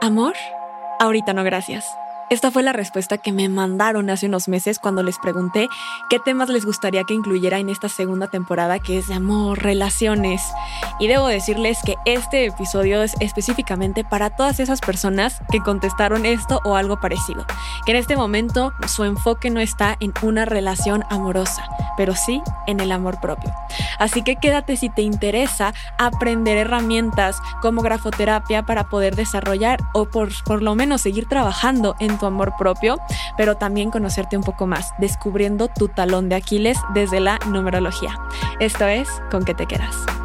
¿Amor? Ahorita no, gracias. Esta fue la respuesta que me mandaron hace unos meses cuando les pregunté qué temas les gustaría que incluyera en esta segunda temporada que es de amor, relaciones. Y debo decirles que este episodio es específicamente para todas esas personas que contestaron esto o algo parecido, que en este momento su enfoque no está en una relación amorosa, pero sí en el amor propio. Así que quédate si te interesa aprender herramientas como grafoterapia para poder desarrollar o por, por lo menos seguir trabajando en tu amor propio, pero también conocerte un poco más, descubriendo tu talón de Aquiles desde la numerología. Esto es Con qué te quedas.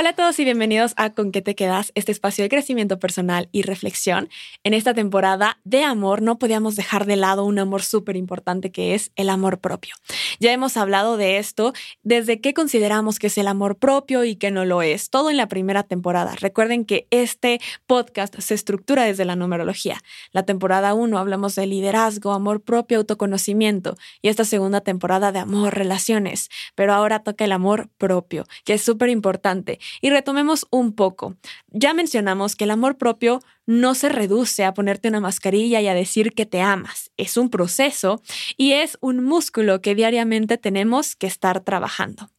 Hola a todos y bienvenidos a Con qué te quedas, este espacio de crecimiento personal y reflexión. En esta temporada de amor no podíamos dejar de lado un amor súper importante que es el amor propio. Ya hemos hablado de esto desde qué consideramos que es el amor propio y qué no lo es, todo en la primera temporada. Recuerden que este podcast se estructura desde la numerología. La temporada 1 hablamos de liderazgo, amor propio, autoconocimiento y esta segunda temporada de amor, relaciones, pero ahora toca el amor propio, que es súper importante y retomemos un poco. Ya mencionamos que el amor propio no se reduce a ponerte una mascarilla y a decir que te amas. Es un proceso y es un músculo que diariamente tenemos que estar trabajando.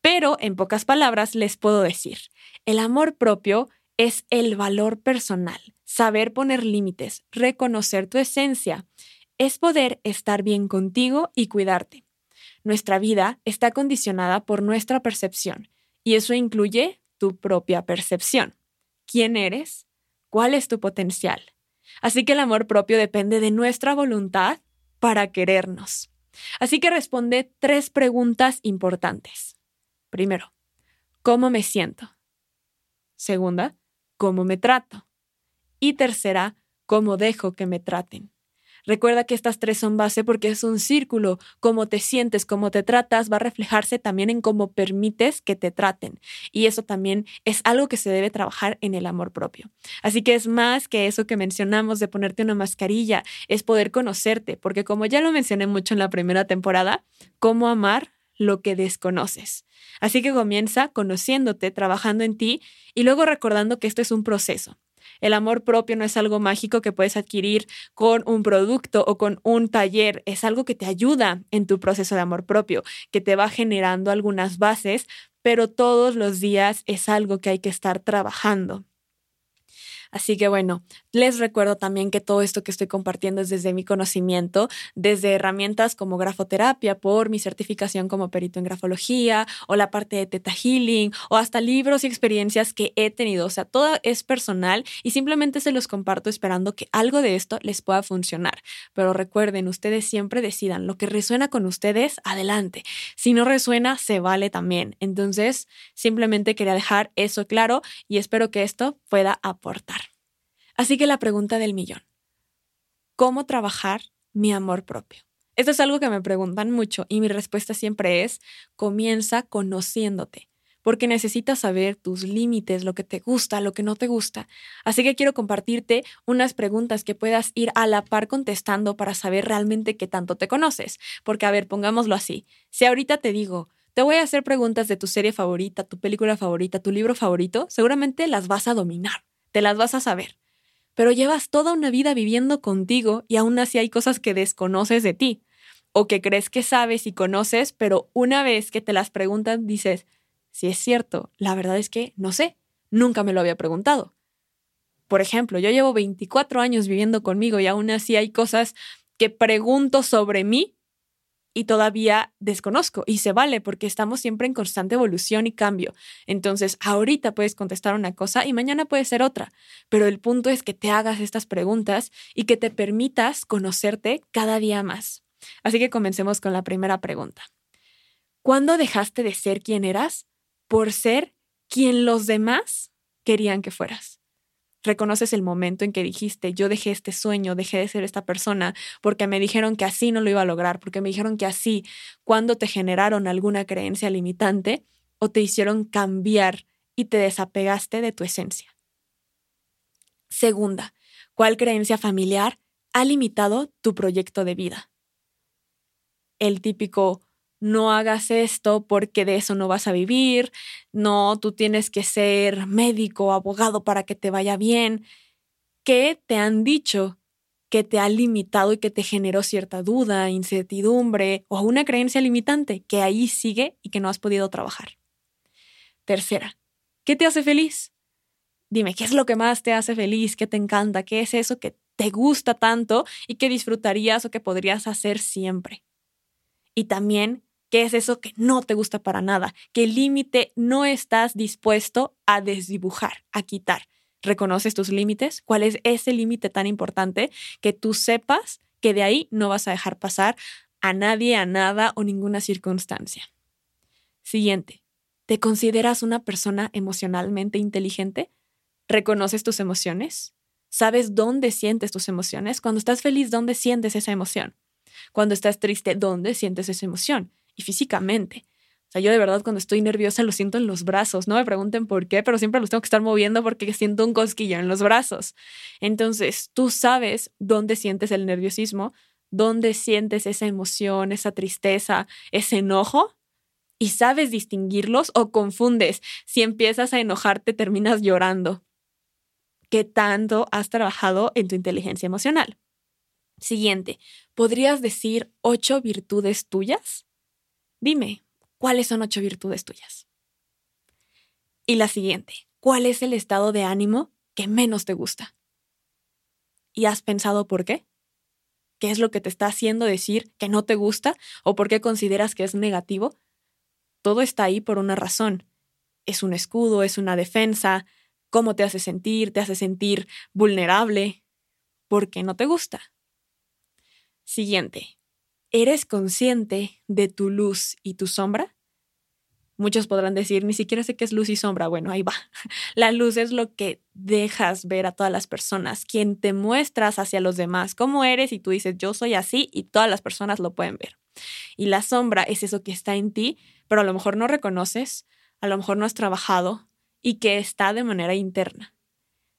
Pero, en pocas palabras, les puedo decir, el amor propio es el valor personal, saber poner límites, reconocer tu esencia, es poder estar bien contigo y cuidarte. Nuestra vida está condicionada por nuestra percepción y eso incluye tu propia percepción. ¿Quién eres? ¿Cuál es tu potencial? Así que el amor propio depende de nuestra voluntad para querernos. Así que responde tres preguntas importantes. Primero, ¿cómo me siento? Segunda, ¿cómo me trato? Y tercera, ¿cómo dejo que me traten? Recuerda que estas tres son base porque es un círculo. Cómo te sientes, cómo te tratas, va a reflejarse también en cómo permites que te traten. Y eso también es algo que se debe trabajar en el amor propio. Así que es más que eso que mencionamos de ponerte una mascarilla, es poder conocerte, porque como ya lo mencioné mucho en la primera temporada, cómo amar lo que desconoces. Así que comienza conociéndote, trabajando en ti y luego recordando que esto es un proceso. El amor propio no es algo mágico que puedes adquirir con un producto o con un taller, es algo que te ayuda en tu proceso de amor propio, que te va generando algunas bases, pero todos los días es algo que hay que estar trabajando. Así que bueno, les recuerdo también que todo esto que estoy compartiendo es desde mi conocimiento, desde herramientas como grafoterapia por mi certificación como perito en grafología o la parte de Teta Healing o hasta libros y experiencias que he tenido. O sea, todo es personal y simplemente se los comparto esperando que algo de esto les pueda funcionar. Pero recuerden, ustedes siempre decidan lo que resuena con ustedes, adelante. Si no resuena, se vale también. Entonces, simplemente quería dejar eso claro y espero que esto pueda aportar. Así que la pregunta del millón, ¿cómo trabajar mi amor propio? Esto es algo que me preguntan mucho y mi respuesta siempre es, comienza conociéndote, porque necesitas saber tus límites, lo que te gusta, lo que no te gusta. Así que quiero compartirte unas preguntas que puedas ir a la par contestando para saber realmente qué tanto te conoces. Porque, a ver, pongámoslo así, si ahorita te digo, te voy a hacer preguntas de tu serie favorita, tu película favorita, tu libro favorito, seguramente las vas a dominar, te las vas a saber pero llevas toda una vida viviendo contigo y aún así hay cosas que desconoces de ti o que crees que sabes y conoces, pero una vez que te las preguntan dices, si es cierto, la verdad es que no sé, nunca me lo había preguntado. Por ejemplo, yo llevo 24 años viviendo conmigo y aún así hay cosas que pregunto sobre mí y todavía desconozco y se vale porque estamos siempre en constante evolución y cambio. Entonces, ahorita puedes contestar una cosa y mañana puede ser otra, pero el punto es que te hagas estas preguntas y que te permitas conocerte cada día más. Así que comencemos con la primera pregunta. ¿Cuándo dejaste de ser quien eras por ser quien los demás querían que fueras? Reconoces el momento en que dijiste, yo dejé este sueño, dejé de ser esta persona, porque me dijeron que así no lo iba a lograr, porque me dijeron que así, cuando te generaron alguna creencia limitante o te hicieron cambiar y te desapegaste de tu esencia. Segunda, ¿cuál creencia familiar ha limitado tu proyecto de vida? El típico, no hagas esto porque de eso no vas a vivir, no, tú tienes que ser médico abogado para que te vaya bien. ¿Qué te han dicho que te ha limitado y que te generó cierta duda, incertidumbre o una creencia limitante que ahí sigue y que no has podido trabajar? Tercera, ¿qué te hace feliz? Dime, ¿qué es lo que más te hace feliz? ¿Qué te encanta? ¿Qué es eso que te gusta tanto y que disfrutarías o que podrías hacer siempre? Y también, ¿qué es eso que no te gusta para nada? ¿Qué límite no estás dispuesto a desdibujar, a quitar? ¿Reconoces tus límites? ¿Cuál es ese límite tan importante que tú sepas que de ahí no vas a dejar pasar a nadie, a nada o ninguna circunstancia? Siguiente, ¿te consideras una persona emocionalmente inteligente? ¿Reconoces tus emociones? ¿Sabes dónde sientes tus emociones? Cuando estás feliz, ¿dónde sientes esa emoción? Cuando estás triste, ¿dónde sientes esa emoción? Y físicamente. O sea, yo de verdad cuando estoy nerviosa lo siento en los brazos. No me pregunten por qué, pero siempre los tengo que estar moviendo porque siento un cosquillo en los brazos. Entonces, tú sabes dónde sientes el nerviosismo, dónde sientes esa emoción, esa tristeza, ese enojo y sabes distinguirlos o confundes. Si empiezas a enojarte, terminas llorando qué tanto has trabajado en tu inteligencia emocional. Siguiente, ¿podrías decir ocho virtudes tuyas? Dime, ¿cuáles son ocho virtudes tuyas? Y la siguiente, ¿cuál es el estado de ánimo que menos te gusta? ¿Y has pensado por qué? ¿Qué es lo que te está haciendo decir que no te gusta o por qué consideras que es negativo? Todo está ahí por una razón. Es un escudo, es una defensa, cómo te hace sentir, te hace sentir vulnerable, porque no te gusta. Siguiente, ¿eres consciente de tu luz y tu sombra? Muchos podrán decir, ni siquiera sé qué es luz y sombra. Bueno, ahí va. La luz es lo que dejas ver a todas las personas, quien te muestras hacia los demás, cómo eres y tú dices, yo soy así y todas las personas lo pueden ver. Y la sombra es eso que está en ti, pero a lo mejor no reconoces, a lo mejor no has trabajado, y que está de manera interna.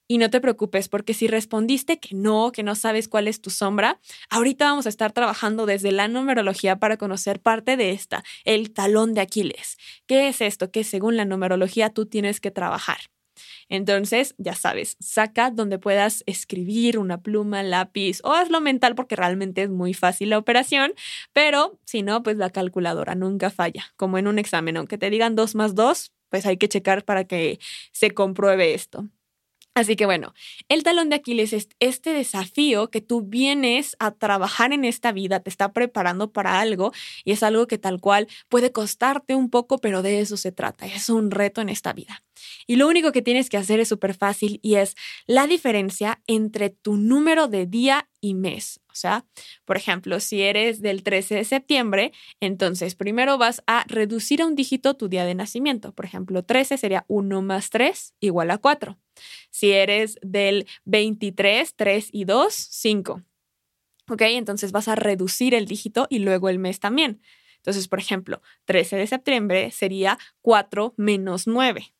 Y no te preocupes porque si respondiste que no, que no sabes cuál es tu sombra, ahorita vamos a estar trabajando desde la numerología para conocer parte de esta, el talón de Aquiles. ¿Qué es esto que según la numerología tú tienes que trabajar? Entonces, ya sabes, saca donde puedas escribir una pluma, lápiz o hazlo mental porque realmente es muy fácil la operación, pero si no, pues la calculadora nunca falla, como en un examen, aunque te digan dos más dos, pues hay que checar para que se compruebe esto. Así que bueno, el talón de Aquiles es este desafío que tú vienes a trabajar en esta vida, te está preparando para algo y es algo que tal cual puede costarte un poco, pero de eso se trata, es un reto en esta vida. Y lo único que tienes que hacer es súper fácil y es la diferencia entre tu número de día y mes. O sea, por ejemplo, si eres del 13 de septiembre, entonces primero vas a reducir a un dígito tu día de nacimiento. Por ejemplo, 13 sería 1 más 3 igual a 4. Si eres del 23, 3 y 2, 5. ¿Ok? Entonces vas a reducir el dígito y luego el mes también. Entonces, por ejemplo, 13 de septiembre sería 4 menos 9.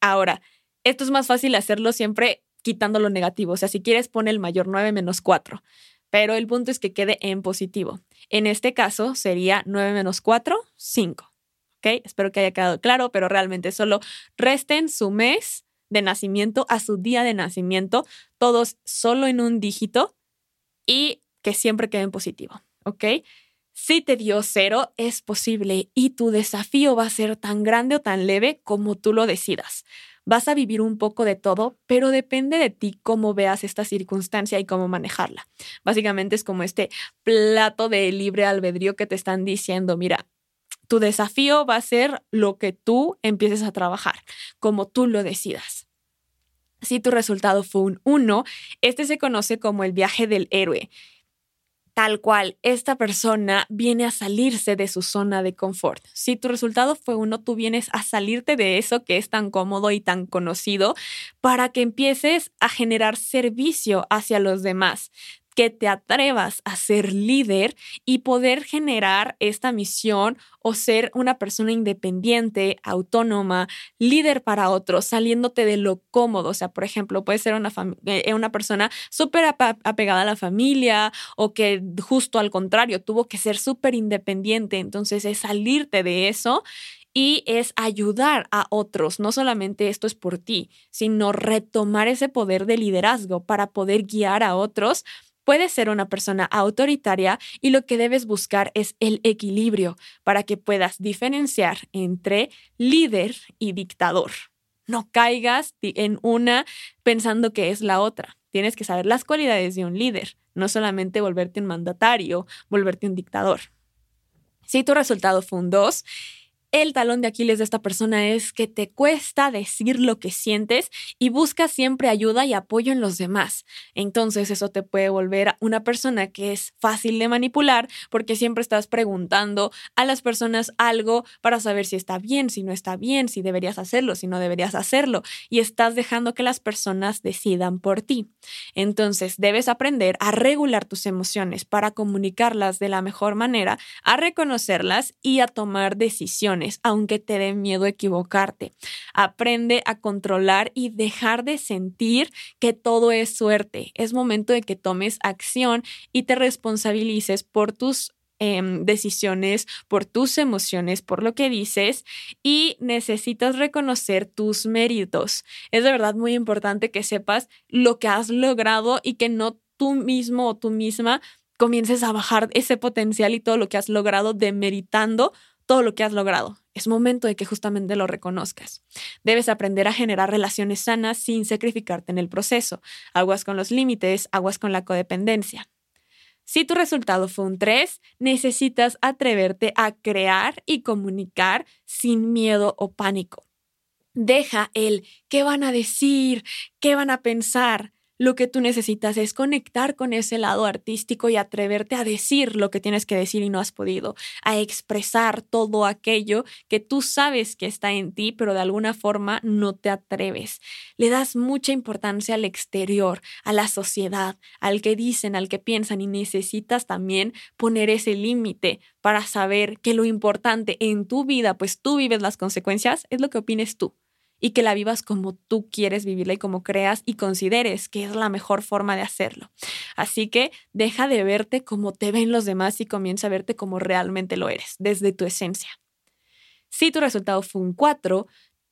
Ahora, esto es más fácil hacerlo siempre quitando lo negativo. O sea, si quieres, pone el mayor 9 menos 4. Pero el punto es que quede en positivo. En este caso sería 9 menos 4, 5. ¿Ok? Espero que haya quedado claro, pero realmente solo resten su mes de nacimiento a su día de nacimiento, todos solo en un dígito y que siempre quede en positivo. ¿Ok? Si te dio cero, es posible y tu desafío va a ser tan grande o tan leve como tú lo decidas. Vas a vivir un poco de todo, pero depende de ti cómo veas esta circunstancia y cómo manejarla. Básicamente es como este plato de libre albedrío que te están diciendo, mira, tu desafío va a ser lo que tú empieces a trabajar, como tú lo decidas. Si tu resultado fue un 1, este se conoce como el viaje del héroe tal cual, esta persona viene a salirse de su zona de confort. Si tu resultado fue uno, tú vienes a salirte de eso que es tan cómodo y tan conocido para que empieces a generar servicio hacia los demás que te atrevas a ser líder y poder generar esta misión o ser una persona independiente, autónoma, líder para otros, saliéndote de lo cómodo. O sea, por ejemplo, puede ser una, eh, una persona súper apegada a la familia o que justo al contrario tuvo que ser súper independiente. Entonces es salirte de eso y es ayudar a otros. No solamente esto es por ti, sino retomar ese poder de liderazgo para poder guiar a otros Puedes ser una persona autoritaria y lo que debes buscar es el equilibrio para que puedas diferenciar entre líder y dictador. No caigas en una pensando que es la otra. Tienes que saber las cualidades de un líder, no solamente volverte un mandatario, volverte un dictador. Si tu resultado fue un 2, el talón de Aquiles de esta persona es que te cuesta decir lo que sientes y buscas siempre ayuda y apoyo en los demás. Entonces eso te puede volver una persona que es fácil de manipular porque siempre estás preguntando a las personas algo para saber si está bien, si no está bien, si deberías hacerlo, si no deberías hacerlo y estás dejando que las personas decidan por ti. Entonces debes aprender a regular tus emociones para comunicarlas de la mejor manera, a reconocerlas y a tomar decisiones aunque te dé miedo equivocarte. Aprende a controlar y dejar de sentir que todo es suerte. Es momento de que tomes acción y te responsabilices por tus em, decisiones, por tus emociones, por lo que dices y necesitas reconocer tus méritos. Es de verdad muy importante que sepas lo que has logrado y que no tú mismo o tú misma comiences a bajar ese potencial y todo lo que has logrado demeritando todo lo que has logrado. Es momento de que justamente lo reconozcas. Debes aprender a generar relaciones sanas sin sacrificarte en el proceso. Aguas con los límites, aguas con la codependencia. Si tu resultado fue un 3, necesitas atreverte a crear y comunicar sin miedo o pánico. Deja el qué van a decir, qué van a pensar, lo que tú necesitas es conectar con ese lado artístico y atreverte a decir lo que tienes que decir y no has podido, a expresar todo aquello que tú sabes que está en ti, pero de alguna forma no te atreves. Le das mucha importancia al exterior, a la sociedad, al que dicen, al que piensan y necesitas también poner ese límite para saber que lo importante en tu vida, pues tú vives las consecuencias, es lo que opines tú y que la vivas como tú quieres vivirla y como creas y consideres que es la mejor forma de hacerlo. Así que deja de verte como te ven los demás y comienza a verte como realmente lo eres, desde tu esencia. Si tu resultado fue un 4,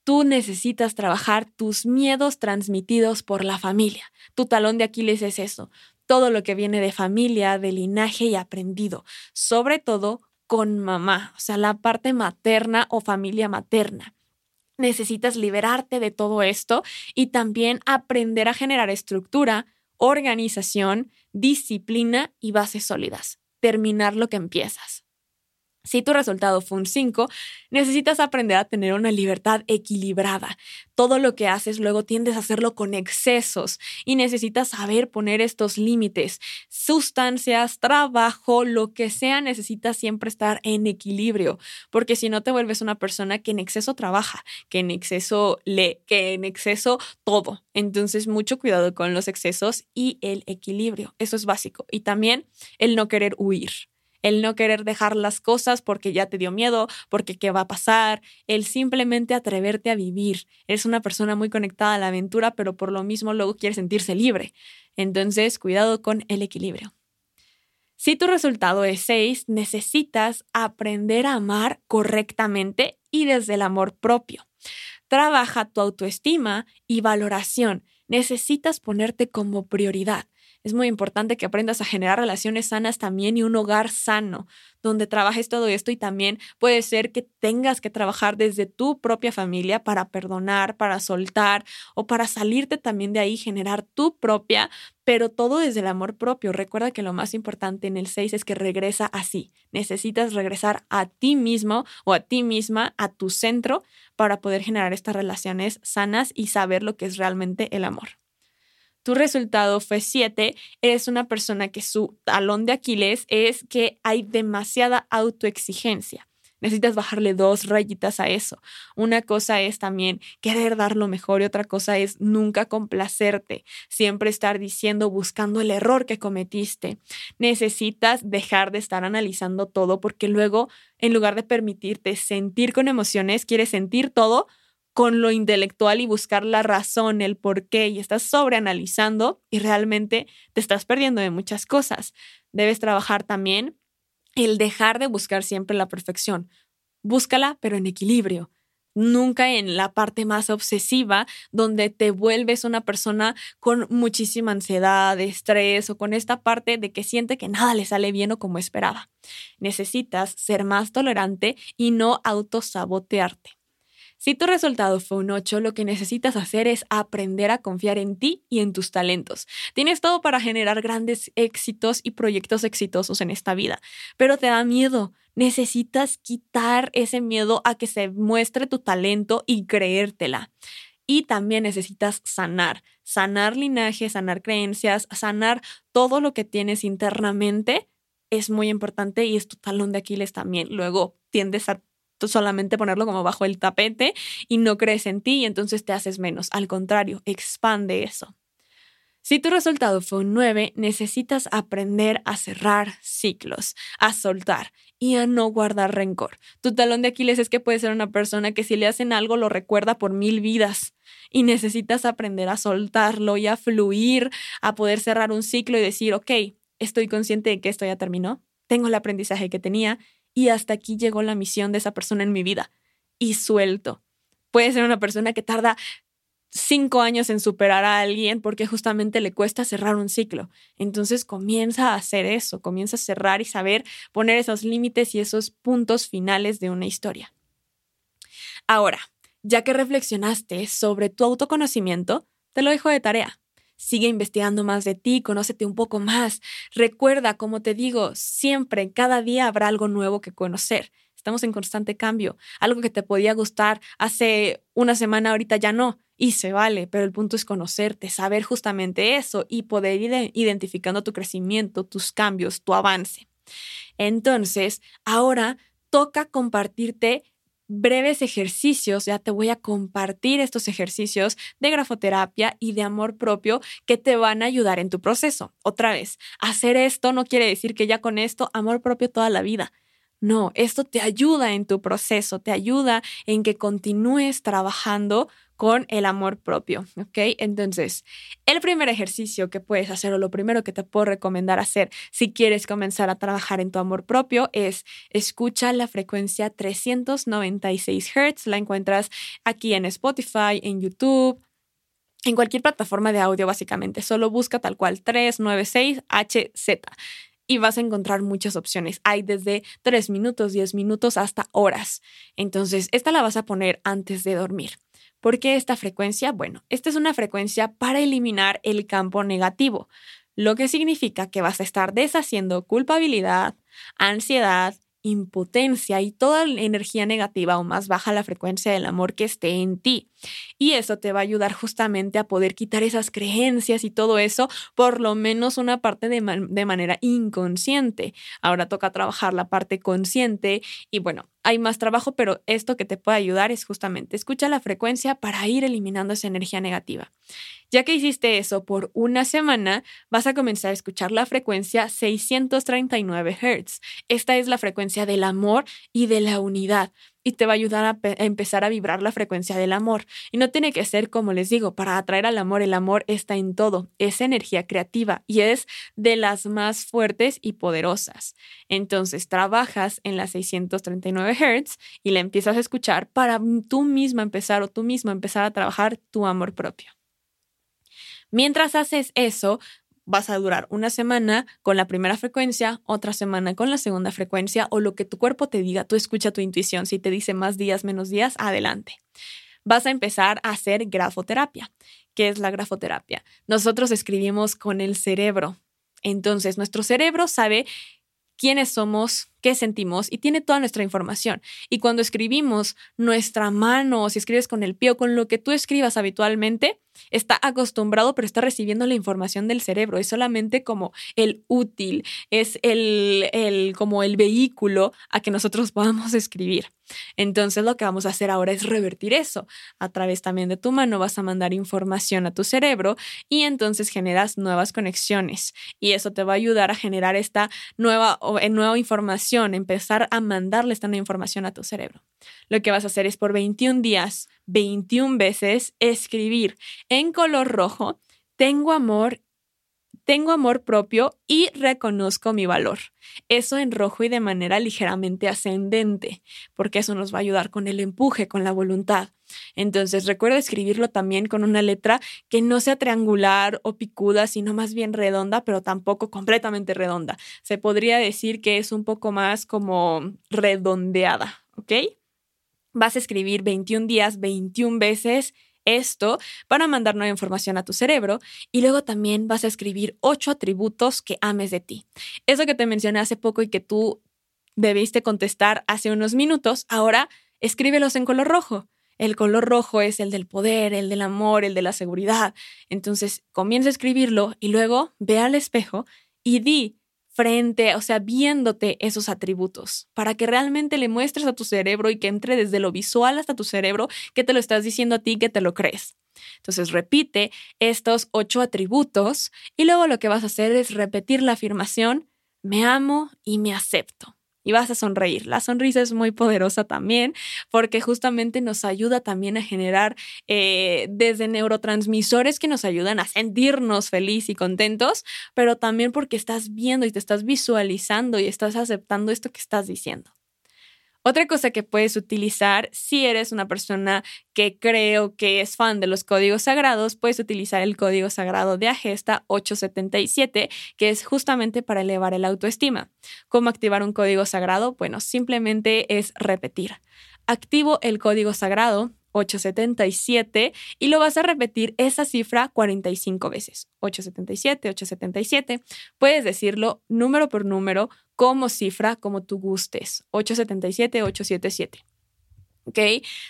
tú necesitas trabajar tus miedos transmitidos por la familia. Tu talón de Aquiles es eso, todo lo que viene de familia, de linaje y aprendido, sobre todo con mamá, o sea, la parte materna o familia materna necesitas liberarte de todo esto y también aprender a generar estructura, organización, disciplina y bases sólidas. Terminar lo que empiezas. Si tu resultado fue un 5, necesitas aprender a tener una libertad equilibrada. Todo lo que haces luego tiendes a hacerlo con excesos y necesitas saber poner estos límites. Sustancias, trabajo, lo que sea, necesitas siempre estar en equilibrio, porque si no te vuelves una persona que en exceso trabaja, que en exceso lee, que en exceso todo. Entonces, mucho cuidado con los excesos y el equilibrio. Eso es básico. Y también el no querer huir el no querer dejar las cosas porque ya te dio miedo, porque qué va a pasar, el simplemente atreverte a vivir. Eres una persona muy conectada a la aventura, pero por lo mismo luego quieres sentirse libre. Entonces, cuidado con el equilibrio. Si tu resultado es 6, necesitas aprender a amar correctamente y desde el amor propio. Trabaja tu autoestima y valoración. Necesitas ponerte como prioridad es muy importante que aprendas a generar relaciones sanas también y un hogar sano, donde trabajes todo esto y también puede ser que tengas que trabajar desde tu propia familia para perdonar, para soltar o para salirte también de ahí, generar tu propia, pero todo desde el amor propio. Recuerda que lo más importante en el 6 es que regresa así. Necesitas regresar a ti mismo o a ti misma, a tu centro, para poder generar estas relaciones sanas y saber lo que es realmente el amor tu resultado fue 7, eres una persona que su talón de Aquiles es que hay demasiada autoexigencia. Necesitas bajarle dos rayitas a eso. Una cosa es también querer dar lo mejor y otra cosa es nunca complacerte, siempre estar diciendo, buscando el error que cometiste. Necesitas dejar de estar analizando todo porque luego, en lugar de permitirte sentir con emociones, quieres sentir todo con lo intelectual y buscar la razón, el por qué, y estás sobreanalizando y realmente te estás perdiendo de muchas cosas. Debes trabajar también el dejar de buscar siempre la perfección. Búscala, pero en equilibrio. Nunca en la parte más obsesiva, donde te vuelves una persona con muchísima ansiedad, estrés o con esta parte de que siente que nada le sale bien o como esperaba. Necesitas ser más tolerante y no autosabotearte. Si tu resultado fue un 8, lo que necesitas hacer es aprender a confiar en ti y en tus talentos. Tienes todo para generar grandes éxitos y proyectos exitosos en esta vida, pero te da miedo. Necesitas quitar ese miedo a que se muestre tu talento y creértela. Y también necesitas sanar, sanar linaje, sanar creencias, sanar todo lo que tienes internamente es muy importante y es tu talón de Aquiles también. Luego tiendes a solamente ponerlo como bajo el tapete y no crees en ti y entonces te haces menos. Al contrario, expande eso. Si tu resultado fue un 9, necesitas aprender a cerrar ciclos, a soltar y a no guardar rencor. Tu talón de Aquiles es que puedes ser una persona que si le hacen algo lo recuerda por mil vidas y necesitas aprender a soltarlo y a fluir, a poder cerrar un ciclo y decir, ok, estoy consciente de que esto ya terminó, tengo el aprendizaje que tenía y hasta aquí llegó la misión de esa persona en mi vida y suelto. Puede ser una persona que tarda cinco años en superar a alguien porque justamente le cuesta cerrar un ciclo. Entonces comienza a hacer eso, comienza a cerrar y saber poner esos límites y esos puntos finales de una historia. Ahora, ya que reflexionaste sobre tu autoconocimiento, te lo dejo de tarea. Sigue investigando más de ti, conócete un poco más. Recuerda, como te digo, siempre, cada día habrá algo nuevo que conocer. Estamos en constante cambio. Algo que te podía gustar hace una semana, ahorita ya no. Y se vale, pero el punto es conocerte, saber justamente eso y poder ir identificando tu crecimiento, tus cambios, tu avance. Entonces, ahora toca compartirte breves ejercicios, ya te voy a compartir estos ejercicios de grafoterapia y de amor propio que te van a ayudar en tu proceso. Otra vez, hacer esto no quiere decir que ya con esto amor propio toda la vida. No, esto te ayuda en tu proceso, te ayuda en que continúes trabajando con el amor propio, ¿ok? Entonces, el primer ejercicio que puedes hacer o lo primero que te puedo recomendar hacer si quieres comenzar a trabajar en tu amor propio es escucha la frecuencia 396 Hz, la encuentras aquí en Spotify, en YouTube, en cualquier plataforma de audio básicamente, solo busca tal cual 396HZ y vas a encontrar muchas opciones. Hay desde 3 minutos, 10 minutos hasta horas. Entonces, esta la vas a poner antes de dormir. ¿Por qué esta frecuencia? Bueno, esta es una frecuencia para eliminar el campo negativo, lo que significa que vas a estar deshaciendo culpabilidad, ansiedad, impotencia y toda la energía negativa o más baja la frecuencia del amor que esté en ti. Y eso te va a ayudar justamente a poder quitar esas creencias y todo eso, por lo menos una parte de, de manera inconsciente. Ahora toca trabajar la parte consciente y bueno, hay más trabajo, pero esto que te puede ayudar es justamente escucha la frecuencia para ir eliminando esa energía negativa. Ya que hiciste eso por una semana, vas a comenzar a escuchar la frecuencia 639 Hz. Esta es la frecuencia del amor y de la unidad y te va a ayudar a, empezar a vibrar la frecuencia del amor. Y no tiene que ser, como les digo, para atraer al amor, el amor está en todo, es energía creativa y es de las más fuertes y poderosas. Entonces trabajas en las 639 Hz y la empiezas a escuchar para tú misma empezar o tú mismo empezar a trabajar tu amor propio. Mientras haces eso, vas a durar una semana con la primera frecuencia, otra semana con la segunda frecuencia o lo que tu cuerpo te diga, tú escucha tu intuición. Si te dice más días, menos días, adelante. Vas a empezar a hacer grafoterapia. ¿Qué es la grafoterapia? Nosotros escribimos con el cerebro. Entonces, nuestro cerebro sabe quiénes somos, qué sentimos y tiene toda nuestra información. Y cuando escribimos nuestra mano, o si escribes con el pie o con lo que tú escribas habitualmente, está acostumbrado, pero está recibiendo la información del cerebro. Es solamente como el útil, es el, el, como el vehículo a que nosotros podamos escribir. Entonces lo que vamos a hacer ahora es revertir eso. A través también de tu mano vas a mandar información a tu cerebro y entonces generas nuevas conexiones. Y eso te va a ayudar a generar esta nueva, eh, nueva información, empezar a mandarle esta información a tu cerebro. Lo que vas a hacer es por 21 días 21 veces escribir en color rojo, tengo amor, tengo amor propio y reconozco mi valor. Eso en rojo y de manera ligeramente ascendente, porque eso nos va a ayudar con el empuje, con la voluntad. Entonces recuerda escribirlo también con una letra que no sea triangular o picuda, sino más bien redonda, pero tampoco completamente redonda. Se podría decir que es un poco más como redondeada, ¿ok? vas a escribir 21 días, 21 veces esto para mandar nueva información a tu cerebro y luego también vas a escribir ocho atributos que ames de ti. Eso que te mencioné hace poco y que tú debiste contestar hace unos minutos, ahora escríbelos en color rojo. El color rojo es el del poder, el del amor, el de la seguridad. Entonces comienza a escribirlo y luego ve al espejo y di frente, o sea, viéndote esos atributos, para que realmente le muestres a tu cerebro y que entre desde lo visual hasta tu cerebro que te lo estás diciendo a ti, que te lo crees. Entonces repite estos ocho atributos y luego lo que vas a hacer es repetir la afirmación, me amo y me acepto y vas a sonreír. La sonrisa es muy poderosa también porque justamente nos ayuda también a generar eh, desde neurotransmisores que nos ayudan a sentirnos felices y contentos, pero también porque estás viendo y te estás visualizando y estás aceptando esto que estás diciendo. Otra cosa que puedes utilizar si eres una persona que creo que es fan de los códigos sagrados, puedes utilizar el código sagrado de Agesta 877, que es justamente para elevar el autoestima. ¿Cómo activar un código sagrado? Bueno, simplemente es repetir. Activo el código sagrado 877 y lo vas a repetir esa cifra 45 veces. 877, 877. Puedes decirlo número por número como cifra, como tú gustes. 877, 877. ¿Ok?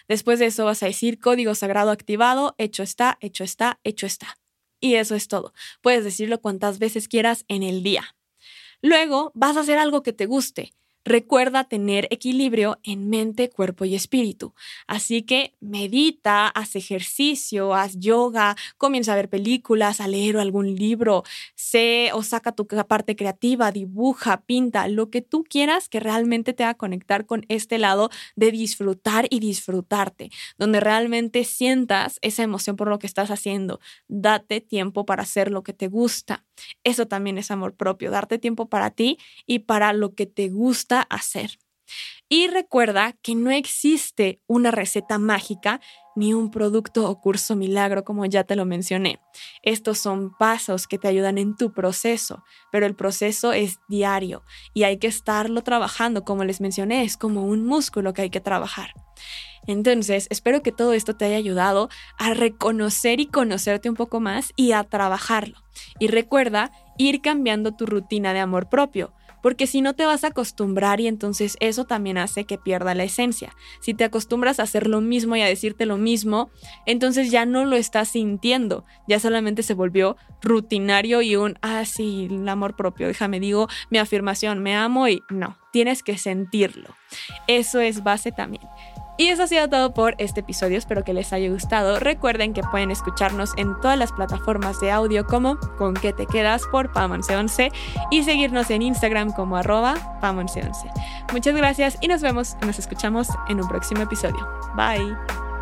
Después de eso vas a decir código sagrado activado, hecho está, hecho está, hecho está. Y eso es todo. Puedes decirlo cuantas veces quieras en el día. Luego vas a hacer algo que te guste. Recuerda tener equilibrio en mente, cuerpo y espíritu. Así que medita, haz ejercicio, haz yoga, comienza a ver películas, a leer algún libro, sé o saca tu parte creativa, dibuja, pinta, lo que tú quieras que realmente te haga conectar con este lado de disfrutar y disfrutarte, donde realmente sientas esa emoción por lo que estás haciendo. Date tiempo para hacer lo que te gusta. Eso también es amor propio, darte tiempo para ti y para lo que te gusta hacer. Y recuerda que no existe una receta mágica ni un producto o curso milagro como ya te lo mencioné. Estos son pasos que te ayudan en tu proceso, pero el proceso es diario y hay que estarlo trabajando, como les mencioné, es como un músculo que hay que trabajar. Entonces, espero que todo esto te haya ayudado a reconocer y conocerte un poco más y a trabajarlo. Y recuerda ir cambiando tu rutina de amor propio porque si no te vas a acostumbrar y entonces eso también hace que pierda la esencia. Si te acostumbras a hacer lo mismo y a decirte lo mismo, entonces ya no lo estás sintiendo, ya solamente se volvió rutinario y un, ah, sí, el amor propio, déjame digo mi afirmación, me amo y no, tienes que sentirlo. Eso es base también. Y eso ha sido todo por este episodio, espero que les haya gustado. Recuerden que pueden escucharnos en todas las plataformas de audio como Con qué te quedas por Pamonce11 y seguirnos en Instagram como arroba Pamonce11. Muchas gracias y nos vemos, nos escuchamos en un próximo episodio. Bye.